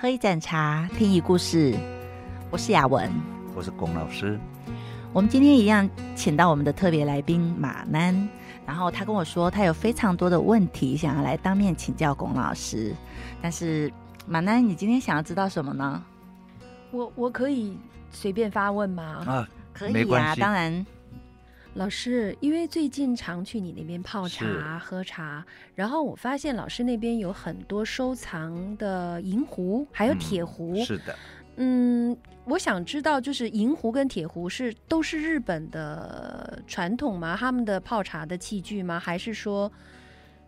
喝一盏茶，听一故事。我是雅文，我是龚老师。我们今天一样，请到我们的特别来宾马南。然后他跟我说，他有非常多的问题想要来当面请教龚老师。但是马南，你今天想要知道什么呢？我我可以随便发问吗？啊，可以啊，当然。老师，因为最近常去你那边泡茶、喝茶，然后我发现老师那边有很多收藏的银壶，还有铁壶。嗯，是的。嗯，我想知道，就是银壶跟铁壶是都是日本的传统吗？他们的泡茶的器具吗？还是说，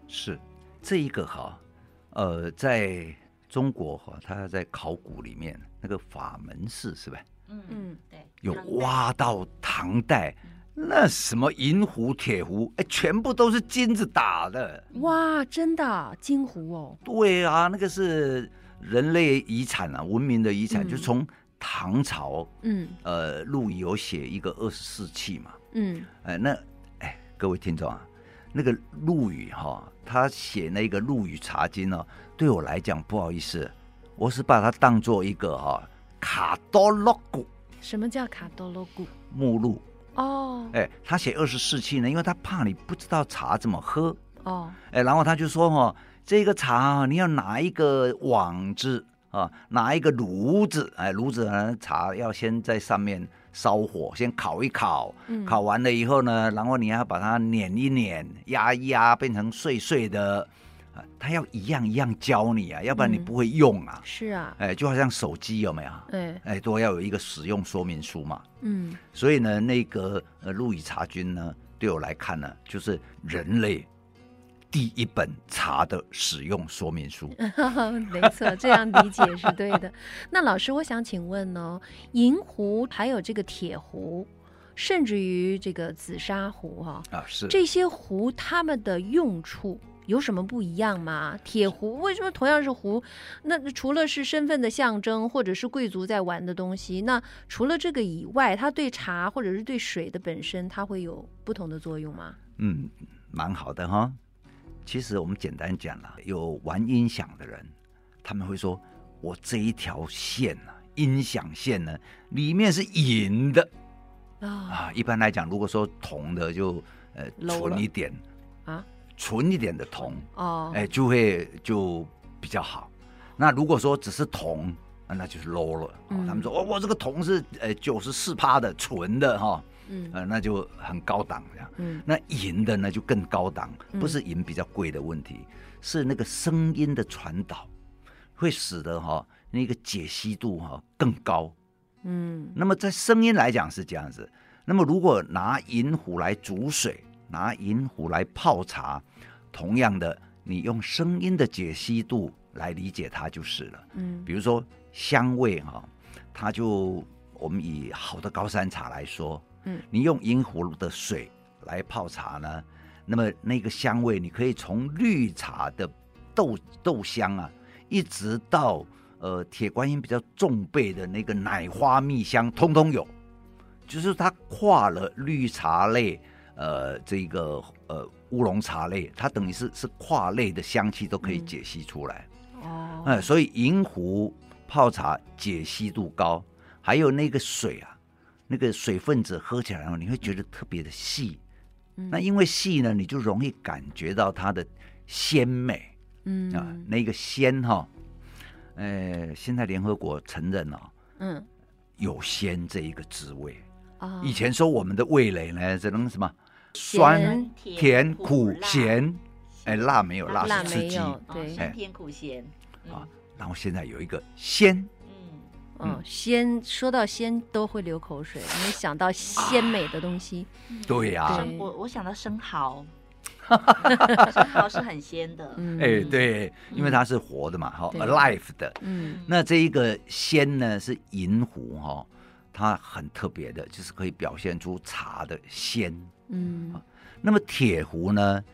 是这一个哈？呃，在中国哈，它在考古里面那个法门寺是吧？嗯嗯，对，有挖到唐代。那什么银壶、铁壶，哎，全部都是金子打的。哇，真的金壶哦？对啊，那个是人类遗产啊，文明的遗产，嗯、就从唐朝。嗯，呃，陆羽有写一个二十四器嘛。嗯，哎，那哎，各位听众啊，那个陆羽哈，他写那个《陆羽茶经》呢，对我来讲不好意思，我是把它当做一个哈卡多洛古。什么叫卡多洛古？目录。哦，哎，他写二十四气呢，因为他怕你不知道茶怎么喝。哦，哎，然后他就说哦，这个茶你要拿一个网子啊，拿一个炉子，哎，炉子呢，茶要先在上面烧火，先烤一烤，嗯、烤完了以后呢，然后你要把它碾一碾，压一压，变成碎碎的。他要一样一样教你啊，要不然你不会用啊。嗯、是啊，哎，就好像手机有没有？哎，哎，都要有一个使用说明书嘛。嗯，所以呢，那个呃《陆羽茶君》呢，对我来看呢，就是人类第一本茶的使用说明书。没错，这样理解是对的。那老师，我想请问呢，银壶还有这个铁壶，甚至于这个紫砂壶哈啊，是这些壶，它们的用处。有什么不一样吗？铁壶为什么同样是壶？那除了是身份的象征，或者是贵族在玩的东西，那除了这个以外，它对茶或者是对水的本身，它会有不同的作用吗？嗯，蛮好的哈。其实我们简单讲了，有玩音响的人，他们会说，我这一条线呢，音响线呢，里面是银的、哦、啊。一般来讲，如果说铜的就，就呃纯一点啊。纯一点的铜哦，哎，就会就比较好。那如果说只是铜，那就是 low 了。嗯、他们说，哦，我这个铜是呃九十四趴的纯的哈，嗯，呃，那就很高档这样。嗯，那银的呢就更高档，不是银比较贵的问题，嗯、是那个声音的传导会使得哈那个解析度哈更高。嗯，那么在声音来讲是这样子。那么如果拿银壶来煮水，拿银壶来泡茶，同样的，你用声音的解析度来理解它就是了。嗯，比如说香味哈，它就我们以好的高山茶来说，嗯，你用银壶的水来泡茶呢，那么那个香味，你可以从绿茶的豆豆香啊，一直到呃铁观音比较重焙的那个奶花蜜香，通通有，就是它跨了绿茶类。呃，这个呃乌龙茶类，它等于是是跨类的香气都可以解析出来。哦、嗯，所以银壶泡茶解析度高，还有那个水啊，那个水分子喝起来，你会觉得特别的细。嗯、那因为细呢，你就容易感觉到它的鲜美。嗯啊，那个鲜哈，呃，现在联合国承认了、哦，嗯，有鲜这一个滋味。哦、以前说我们的味蕾呢，只能什么？酸、甜、苦、咸，哎，辣没有，辣是刺激，对，酸、甜、苦、咸，啊，然后现在有一个鲜，嗯，嗯，鲜，说到鲜都会流口水，没想到鲜美的东西，对呀，我我想到生蚝，生蚝是很鲜的，哎，对，因为它是活的嘛，哈，alive 的，嗯，那这一个鲜呢是银湖哈，它很特别的，就是可以表现出茶的鲜。嗯，那么铁壶呢？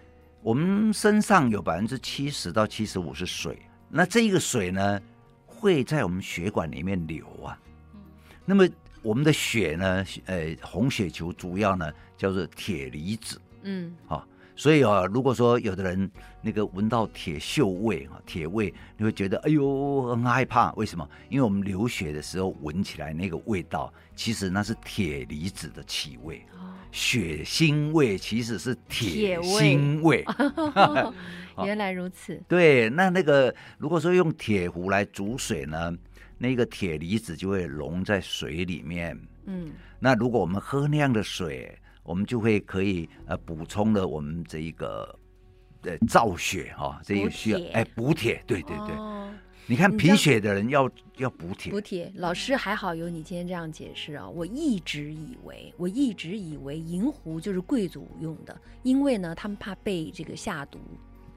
我们身上有百分之七十到七十五是水，那这个水呢会在我们血管里面流啊。嗯，那么我们的血呢，呃，红血球主要呢叫做铁离子。嗯，好，所以啊，如果说有的人那个闻到铁锈味啊，铁味，你会觉得哎呦很害怕。为什么？因为我们流血的时候闻起来那个味道，其实那是铁离子的气味。哦、血腥味其实是铁腥味。原来如此。对，那那个如果说用铁壶来煮水呢，那个铁离子就会溶在水里面。嗯，那如果我们喝那样的水。我们就会可以呃补充了我们这一个呃造血哈、哦，这个需要哎补铁，对对对，哦、你看贫血的人要要补铁。补铁，老师还好有你今天这样解释啊！我一直以为我一直以为银壶就是贵族用的，因为呢他们怕被这个下毒，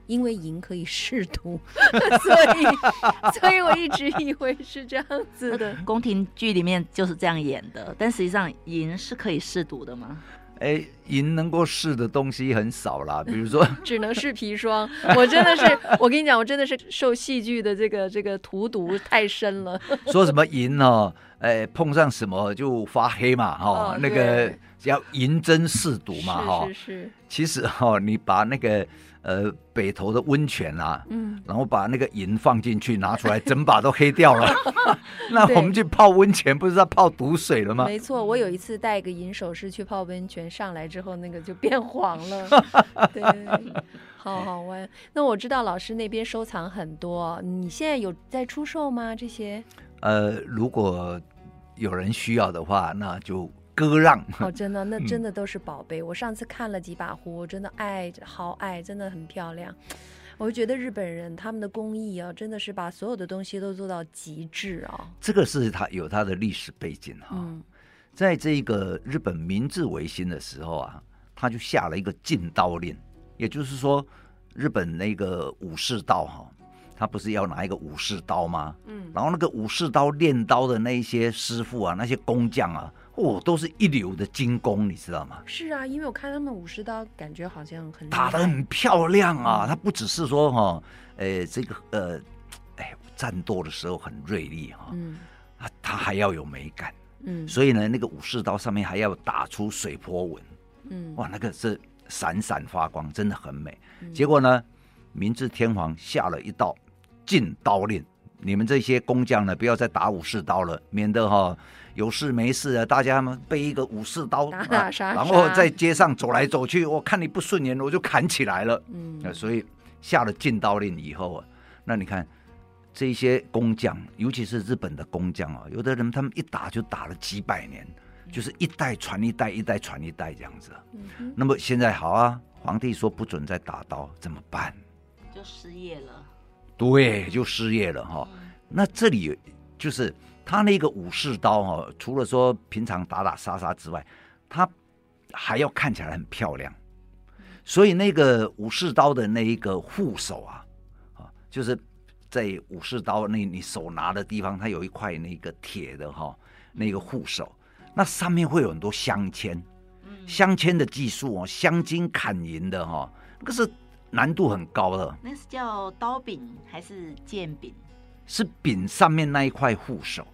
因为银可以试毒，所以 所以我一直以为是这样子的。宫廷剧里面就是这样演的，但实际上银是可以试毒的吗？哎，银能够试的东西很少啦，比如说只能试砒霜。我真的是，我跟你讲，我真的是受戏剧的这个这个荼毒太深了。说什么银哦，哎，碰上什么就发黑嘛，哈、哦，哦、那个叫银针试毒嘛，哈。是是是。其实哈、哦，你把那个。呃，北投的温泉啊，嗯，然后把那个银放进去，拿出来，整把都黑掉了。那我们去泡温泉，不是要泡毒水了吗？没错，我有一次带一个银首饰去泡温泉，上来之后那个就变黄了。对，好好玩。那我知道老师那边收藏很多，你现在有在出售吗？这些？呃，如果有人需要的话，那就。割让哦，真的，那真的都是宝贝。嗯、我上次看了几把壶，我真的爱，好爱，真的很漂亮。我就觉得日本人他们的工艺啊，真的是把所有的东西都做到极致啊。这个是他有他的历史背景哈。嗯、在这个日本明治维新的时候啊，他就下了一个禁刀令，也就是说，日本那个武士道哈，他不是要拿一个武士刀吗？嗯，然后那个武士刀练刀的那一些师傅啊，那些工匠啊。哦，都是一流的精工，你知道吗？是啊，因为我看他们武士刀，感觉好像很打得很漂亮啊。他、嗯、不只是说哈、哦，呃，这个呃，哎，战斗的时候很锐利哈、哦，嗯，他他还要有美感，嗯，所以呢，那个武士刀上面还要打出水波纹，嗯，哇，那个是闪闪发光，真的很美。嗯、结果呢，明治天皇下了一道禁刀令，你们这些工匠呢，不要再打武士刀了，免得哈、哦。有事没事啊，大家们背一个武士刀，打打杀杀，然后在街上走来走去，我看你不顺眼，我就砍起来了。嗯，所以下了禁刀令以后啊，那你看这些工匠，尤其是日本的工匠啊，有的人他们一打就打了几百年，嗯、就是一代传一代，一代传一代这样子。嗯，那么现在好啊，皇帝说不准再打刀，怎么办？就失业了。对，就失业了哈。嗯、那这里就是。他那个武士刀哈，除了说平常打打杀杀之外，他还要看起来很漂亮，所以那个武士刀的那一个护手啊，啊，就是在武士刀那你手拿的地方，它有一块那个铁的哈，那个护手，那上面会有很多镶嵌，镶嵌的技术哦，镶金砍银的哈，那个是难度很高的。那是叫刀柄还是剑柄？是柄上面那一块护手。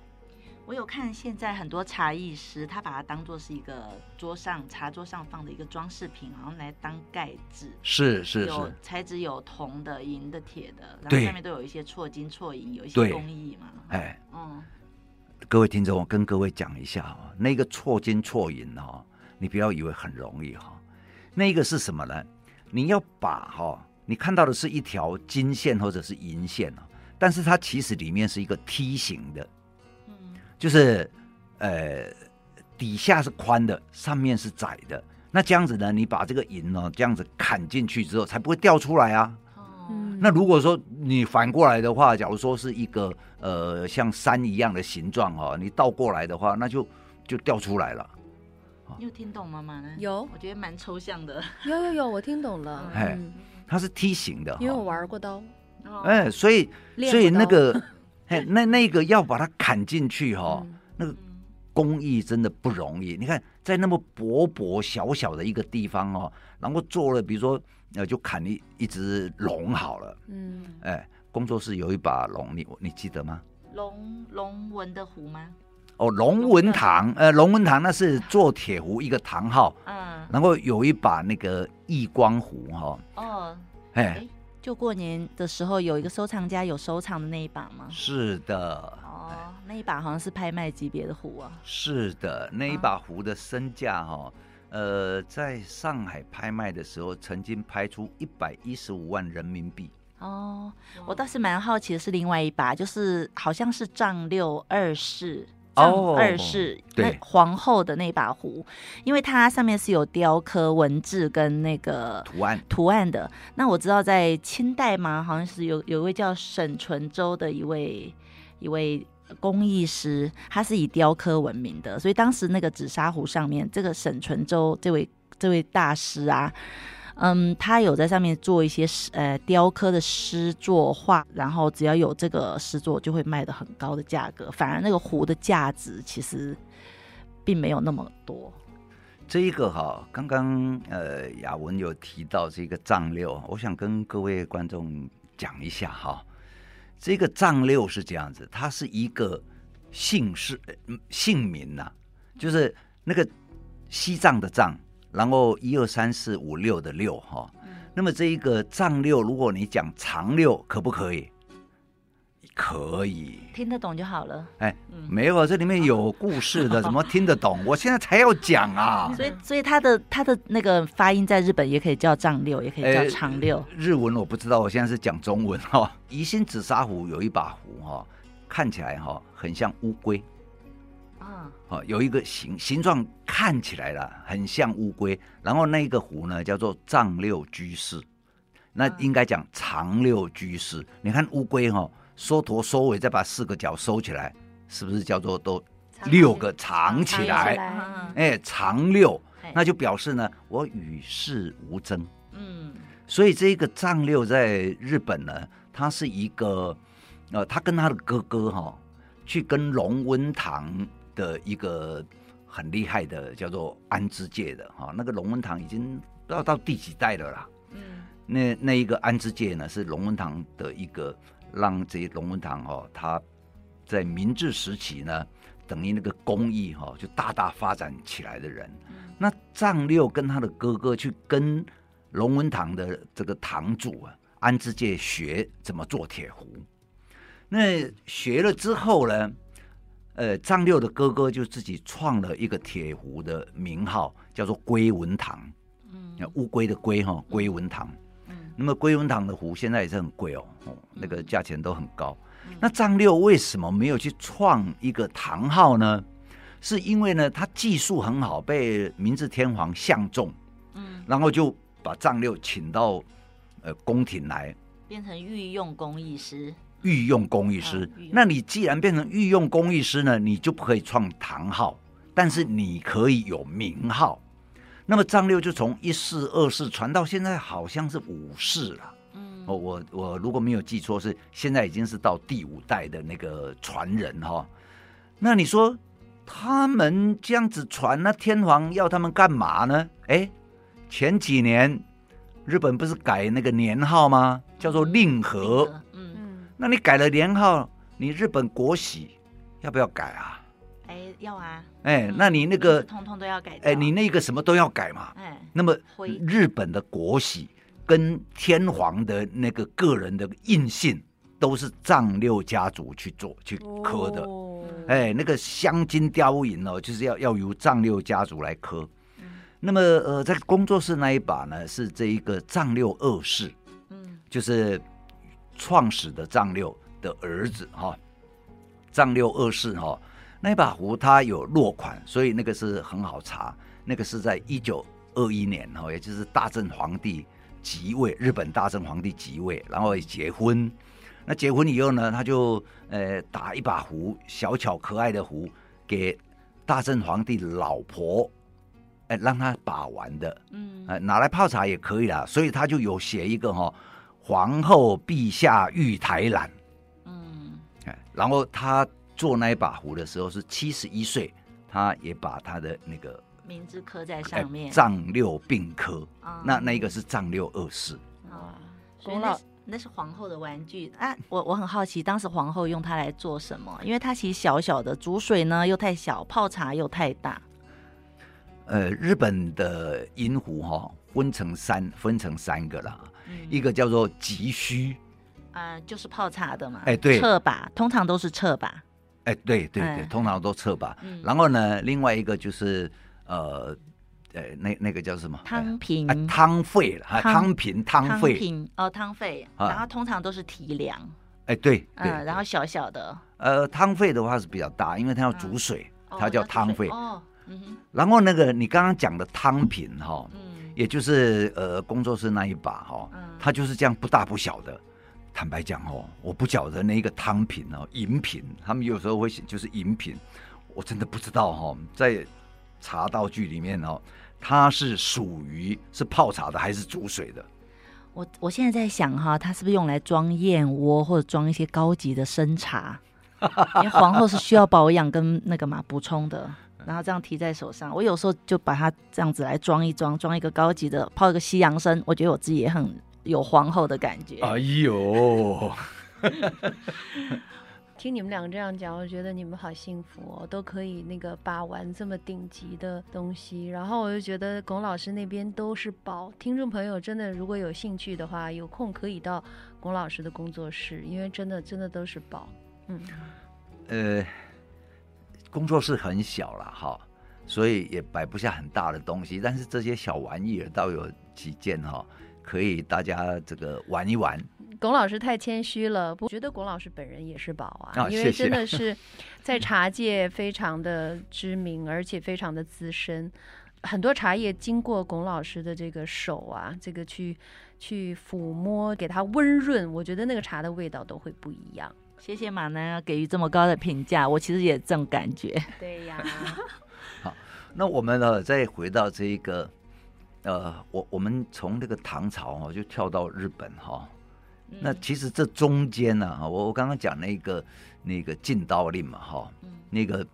我有看现在很多茶艺师，他把它当做是一个桌上茶桌上放的一个装饰品，然后来当盖子。是是是，有材质有铜的、银的、铁的，然后上面都有一些错金错银，有一些工艺嘛。哎，嗯，各位听众，我跟各位讲一下啊，那个错金错银哦，你不要以为很容易哈，那个是什么呢？你要把哈，你看到的是一条金线或者是银线啊，但是它其实里面是一个梯形的。嗯就是，呃，底下是宽的，上面是窄的。那这样子呢，你把这个银呢，这样子砍进去之后，才不会掉出来啊。嗯。那如果说你反过来的话，假如说是一个呃像山一样的形状哦，你倒过来的话，那就就掉出来了。你有听懂吗？妈呢？有，我觉得蛮抽象的。有有有，我听懂了。哎，它是梯形的，因为我玩过刀。哎，所以所以那个。嘿，那那个要把它砍进去哈、那个工艺真的不容易。你看，在那么薄薄小小的一个地方哦，然后做了，比如说呃，就砍一一只龙好了。嗯，哎，工作室有一把龙，你你记得吗？龙龙纹的壶吗？哦，龙纹堂，呃，龙纹堂那是做铁壶一个堂号，嗯，然后有一把那个亿光壶哈，哦，哎、欸，就过年的时候有一个收藏家有收藏的那一把吗？是的，哦，那一把好像是拍卖级别的壶啊。是的，那一把壶的身价哈，呃，在上海拍卖的时候曾经拍出一百一十五万人民币。哦，我倒是蛮好奇的是另外一把，就是好像是丈六二世。哦，二世对皇后的那把壶，因为它上面是有雕刻文字跟那个图案图案的。那我知道在清代嘛，好像是有有一位叫沈纯周的一位一位工艺师，他是以雕刻闻名的，所以当时那个紫砂壶上面，这个沈纯周这位这位大师啊。嗯，他有在上面做一些呃雕刻的诗作画，然后只要有这个诗作，就会卖得很高的价格。反而那个壶的价值其实并没有那么多。这一个哈，刚刚呃雅文有提到这个藏六，我想跟各位观众讲一下哈。这个藏六是这样子，它是一个姓氏姓名呐、就是那个西藏的藏。然后一二三四五六的六哈，那么这一个丈六，如果你讲长六，可不可以？可以，听得懂就好了。哎，没有，这里面有故事的，怎么听得懂？我现在才要讲啊。所以，所以他的他的那个发音在日本也可以叫丈六，也可以叫长六。日文我不知道，我现在是讲中文哈。宜兴紫砂壶有一把壶哈，看起来哈很像乌龟。哦，有一个形形状看起来了，很像乌龟。然后那个壶呢，叫做藏六居士，那应该讲长六居士。你看乌龟哈，收头收尾，再把四个角收起来，是不是叫做都六个藏起来？哎，长六，那就表示呢，我与世无争。嗯，所以这个藏六在日本呢，他是一个，呃，他跟他的哥哥哈，去跟龙文堂。的一个很厉害的叫做安之介的哈，那个龙文堂已经不知道到第几代了啦。嗯，那那一个安之介呢，是龙文堂的一个让这些龙文堂哈，他在明治时期呢，等于那个工艺哈就大大发展起来的人。那藏六跟他的哥哥去跟龙文堂的这个堂主啊安之介学怎么做铁壶，那学了之后呢？呃，丈六的哥哥就自己创了一个铁壶的名号，叫做龟文堂。嗯，乌龟的龟哈，龟文堂。嗯，那么龟文堂的壶现在也是很贵哦，哦，那个价钱都很高。嗯，那丈六为什么没有去创一个堂号呢？是因为呢，他技术很好，被明治天皇相中。嗯，然后就把丈六请到呃宫廷来，变成御用工艺师。御用工艺师，那你既然变成御用工艺师呢，你就不可以创堂号，但是你可以有名号。那么张六就从一世、二世传到现在，好像是五世了。嗯，我我我如果没有记错，是现在已经是到第五代的那个传人哈。那你说他们这样子传，那天皇要他们干嘛呢？哎，前几年日本不是改那个年号吗？叫做令和。那你改了年号，你日本国玺要不要改啊？哎，要啊。哎，那你那个通通都要改。哎，你那个什么都要改嘛。哎，那么日本的国玺跟天皇的那个个人的印信都是藏六家族去做去刻的。哦。哎，那个镶金雕银哦，就是要要由藏六家族来刻。嗯。那么呃，在工作室那一把呢，是这一个藏六二世。嗯。就是。创始的丈六的儿子哈，丈六二世哈，那把壶它有落款，所以那个是很好查。那个是在一九二一年哈，也就是大正皇帝即位，日本大正皇帝即位，然后结婚。那结婚以后呢，他就呃打一把壶，小巧可爱的壶给大正皇帝老婆，哎让他把玩的，嗯，拿来泡茶也可以啦。所以他就有写一个哈。皇后陛下御台兰，嗯，然后他做那一把壶的时候是七十一岁，他也把他的那个名字刻在上面，藏六并刻，那那一个是藏六二世。啊，龚老那是皇后的玩具啊！我我很好奇，当时皇后用它来做什么？因为它其实小小的，煮水呢又太小，泡茶又太大。呃，日本的银壶哈，分成三分成三个啦，嗯、一个叫做急需，啊、呃，就是泡茶的嘛，哎、欸，对，侧把通常都是侧把，哎、欸，对对对，嗯、通常都侧把。嗯、然后呢，另外一个就是呃，呃，那那个叫什么？汤瓶，汤沸了，汤。瓶汤沸，汤瓶哦，汤沸，然后通常都是提梁，哎、欸，对，嗯，然后小小的，呃，汤费的话是比较大，因为它要煮水，嗯、它叫汤费。哦。然后那个你刚刚讲的汤瓶哈，嗯，也就是呃工作室那一把哈，嗯，它就是这样不大不小的。坦白讲哦，我不晓得那个汤品哦，饮品，他们有时候会写就是饮品，我真的不知道哈，在茶道具里面哦，它是属于是泡茶的还是煮水的？我我现在在想哈，它是不是用来装燕窝或者装一些高级的生茶？因为皇后是需要保养跟那个嘛补充的。然后这样提在手上，我有时候就把它这样子来装一装，装一个高级的，泡一个西洋参，我觉得我自己也很有皇后的感觉。哎呦，听你们两个这样讲，我觉得你们好幸福哦，都可以那个把玩这么顶级的东西。然后我就觉得龚老师那边都是宝。听众朋友真的如果有兴趣的话，有空可以到龚老师的工作室，因为真的真的都是宝。嗯，呃。工作室很小了哈，所以也摆不下很大的东西。但是这些小玩意儿倒有几件哈，可以大家这个玩一玩。龚老师太谦虚了，不觉得龚老师本人也是宝啊，啊，因为真的是在茶界非常的知名，而且非常的资深。很多茶叶经过龚老师的这个手啊，这个去去抚摸，给它温润，我觉得那个茶的味道都会不一样。谢谢马南给予这么高的评价，我其实也这种感觉。对呀。好，那我们呢，再回到这一个，呃，我我们从这个唐朝哈，就跳到日本哈。嗯、那其实这中间呢，我我刚刚讲那个那个禁刀令嘛哈，嗯、那个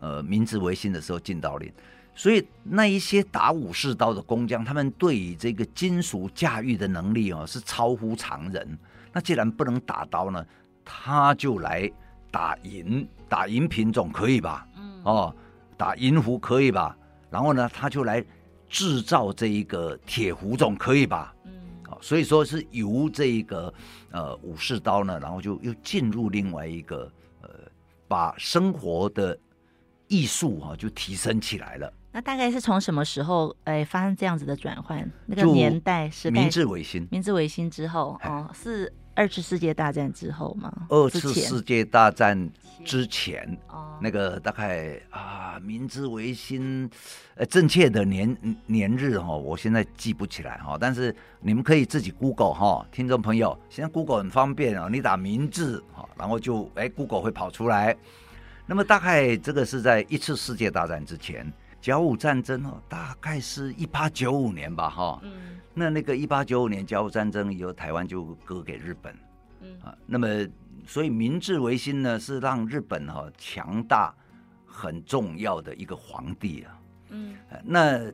呃明治维新的时候禁刀令，所以那一些打武士刀的工匠，他们对于这个金属驾驭的能力哦，是超乎常人。那既然不能打刀呢？他就来打银，打银品种可以吧？嗯，哦，打银壶可以吧？然后呢，他就来制造这一个铁壶种可以吧？嗯，哦，所以说是由这一个呃武士刀呢，然后就又进入另外一个呃，把生活的艺术哈就提升起来了。那大概是从什么时候哎发生这样子的转换？那个年代是明治维新，明治维新之后哦是。二次世界大战之后吗？二次世界大战之前，哦，那个大概啊，明治维新，呃，正确的年年日哈，我现在记不起来哈，但是你们可以自己 Google 哈，听众朋友，现在 Google 很方便啊，你打明治哈，然后就哎 Google 会跑出来。那么大概这个是在一次世界大战之前，甲午战争哦，大概是一八九五年吧哈。嗯。那那个一八九五年甲午战争以后，台湾就割给日本，嗯啊，那么所以明治维新呢是让日本哈、啊、强大很重要的一个皇帝啊，嗯，那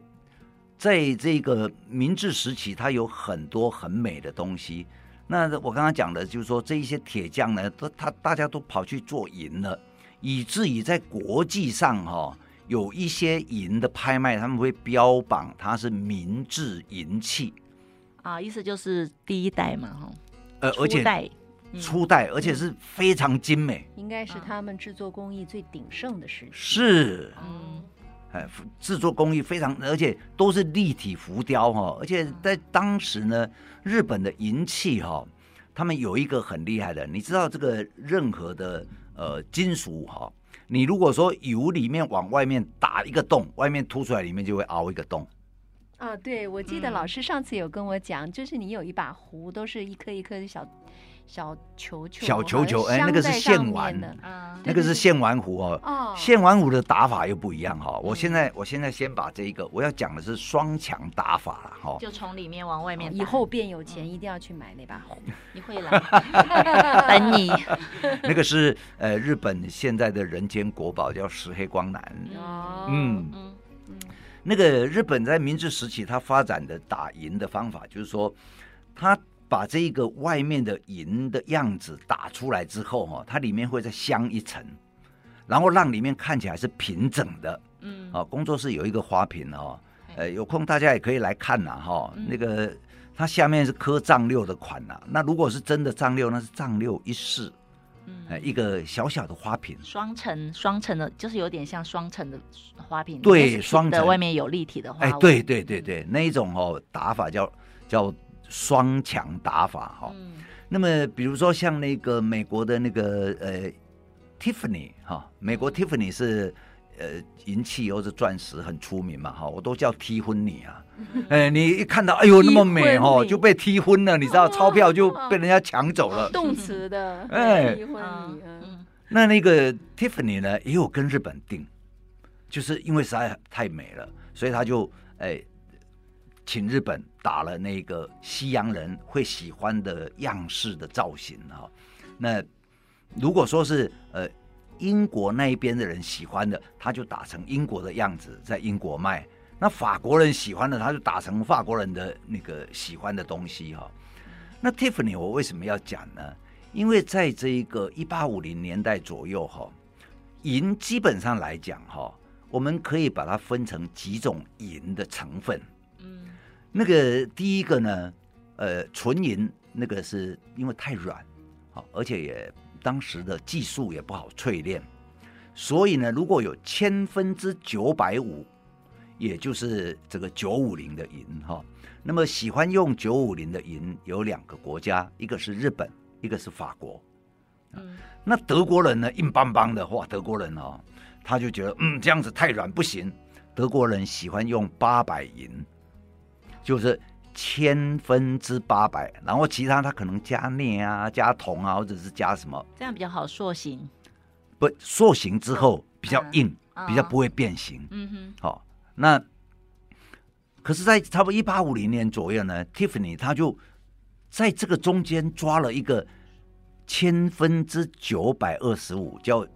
在这个明治时期，它有很多很美的东西。那我刚刚讲的就是说，这一些铁匠呢，都他大家都跑去做银了，以至于在国际上哈、啊。有一些银的拍卖，他们会标榜它是明治银器，啊，意思就是第一代嘛，哈，呃，而且初代，初代，而且是非常精美，应该是他们制作工艺最鼎盛的时期。是，嗯，哎，制作工艺非常，而且都是立体浮雕哈，而且在当时呢，日本的银器哈，他们有一个很厉害的，你知道这个任何的呃金属哈。你如果说油里面往外面打一个洞，外面凸出来，里面就会凹一个洞。啊，对，我记得老师上次有跟我讲，嗯、就是你有一把壶，都是一颗一颗的小小球球，小球球，哎，那个是线丸的，啊、那个是线丸壶哦。哦，线丸壶的打法又不一样哈、哦。我现在，我现在先把这一个，我要讲的是双强打法了哈。就从里面往外面。以后变有钱，一定要去买那把壶。你会来，等你。那个是呃，日本现在的人间国宝，叫石黑光男。哦，嗯，那个日本在明治时期，他发展的打赢的方法，就是说他。把这个外面的银的样子打出来之后哈，它里面会再镶一层，然后让里面看起来是平整的。嗯，啊，工作室有一个花瓶哦，呃，有空大家也可以来看呐哈。那个它下面是刻丈六的款呐，那如果是真的藏六，那是藏六一式。嗯，一个小小的花瓶，双层双层的，就是有点像双层的花瓶。对，双层的外面有立体的花。哎，对对对对，那一种哦打法叫叫双强打法哈。嗯。那么比如说像那个美国的那个呃，Tiffany 哈，美国 Tiffany 是呃银器或者钻石很出名嘛哈，我都叫 T 婚你啊。哎，你一看到，哎呦，那么美哦，就被踢昏了，你知道，钞票就被人家抢走了。动词的，哎，踢昏你。那那个 Tiffany 呢，也有跟日本订，就是因为实在太美了，所以他就哎，请日本打了那个西洋人会喜欢的样式的造型哈。那如果说是呃英国那一边的人喜欢的，他就打成英国的样子，在英国卖。那法国人喜欢的，他就打成法国人的那个喜欢的东西哈。那 Tiffany 我为什么要讲呢？因为在这一个一八五零年代左右哈，银基本上来讲哈，我们可以把它分成几种银的成分。嗯，那个第一个呢，呃，纯银那个是因为太软，好，而且也当时的技术也不好淬炼，所以呢，如果有千分之九百五。也就是这个九五零的银哈，那么喜欢用九五零的银有两个国家，一个是日本，一个是法国。嗯，那德国人呢，硬邦邦的哇，德国人哦，他就觉得嗯这样子太软不行，德国人喜欢用八百银，就是千分之八百，然后其他它可能加镍啊、加铜啊，或者是加什么，这样比较好塑形。不，塑形之后比较硬，嗯、比较不会变形。嗯哼，好。那，可是，在差不多一八五零年左右呢，Tiffany 他就在这个中间抓了一个千分之九百二十五，叫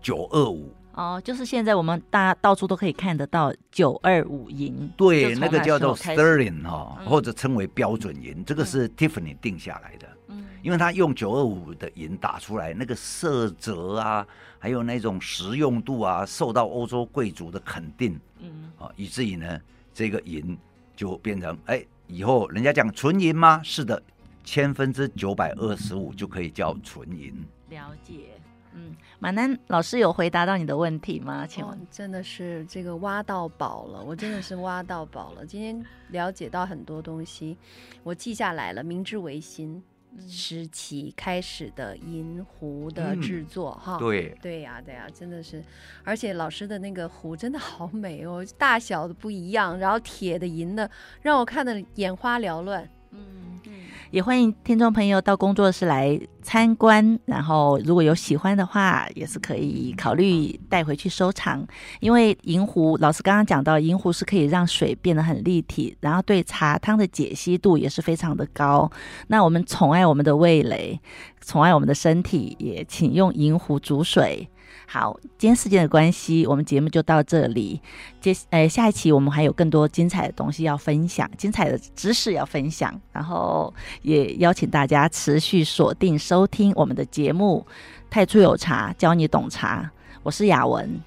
九二五。哦，就是现在我们大家到处都可以看得到九二五银。对，那个叫做 Sterling 哈，嗯、或者称为标准银，这个是 Tiffany 定下来的。嗯，因为他用九二五的银打出来，那个色泽啊，还有那种实用度啊，受到欧洲贵族的肯定。嗯，啊，以至于呢，这个银就变成，哎，以后人家讲纯银吗？是的，千分之九百二十五就可以叫纯银。了解，嗯，马南老师有回答到你的问题吗？请问，哦，真的是这个挖到宝了，我真的是挖到宝了。今天了解到很多东西，我记下来了，明治维新。时期开始的银壶的制作，哈、嗯，对，对呀，对呀，真的是，而且老师的那个壶真的好美哦，大小的不一样，然后铁的、银的，让我看的眼花缭乱。嗯嗯，也欢迎听众朋友到工作室来参观，然后如果有喜欢的话，也是可以考虑带回去收藏。因为银壶，老师刚刚讲到，银壶是可以让水变得很立体，然后对茶汤的解析度也是非常的高。那我们宠爱我们的味蕾，宠爱我们的身体，也请用银壶煮水。好，今天时间的关系，我们节目就到这里。接，呃，下一期我们还有更多精彩的东西要分享，精彩的知识要分享，然后也邀请大家持续锁定收听我们的节目《太初有茶教你懂茶》。我是雅文，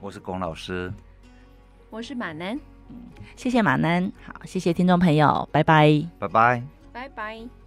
我是龚老师，我是马南。嗯，谢谢马南。好，谢谢听众朋友，拜拜，拜拜，拜拜。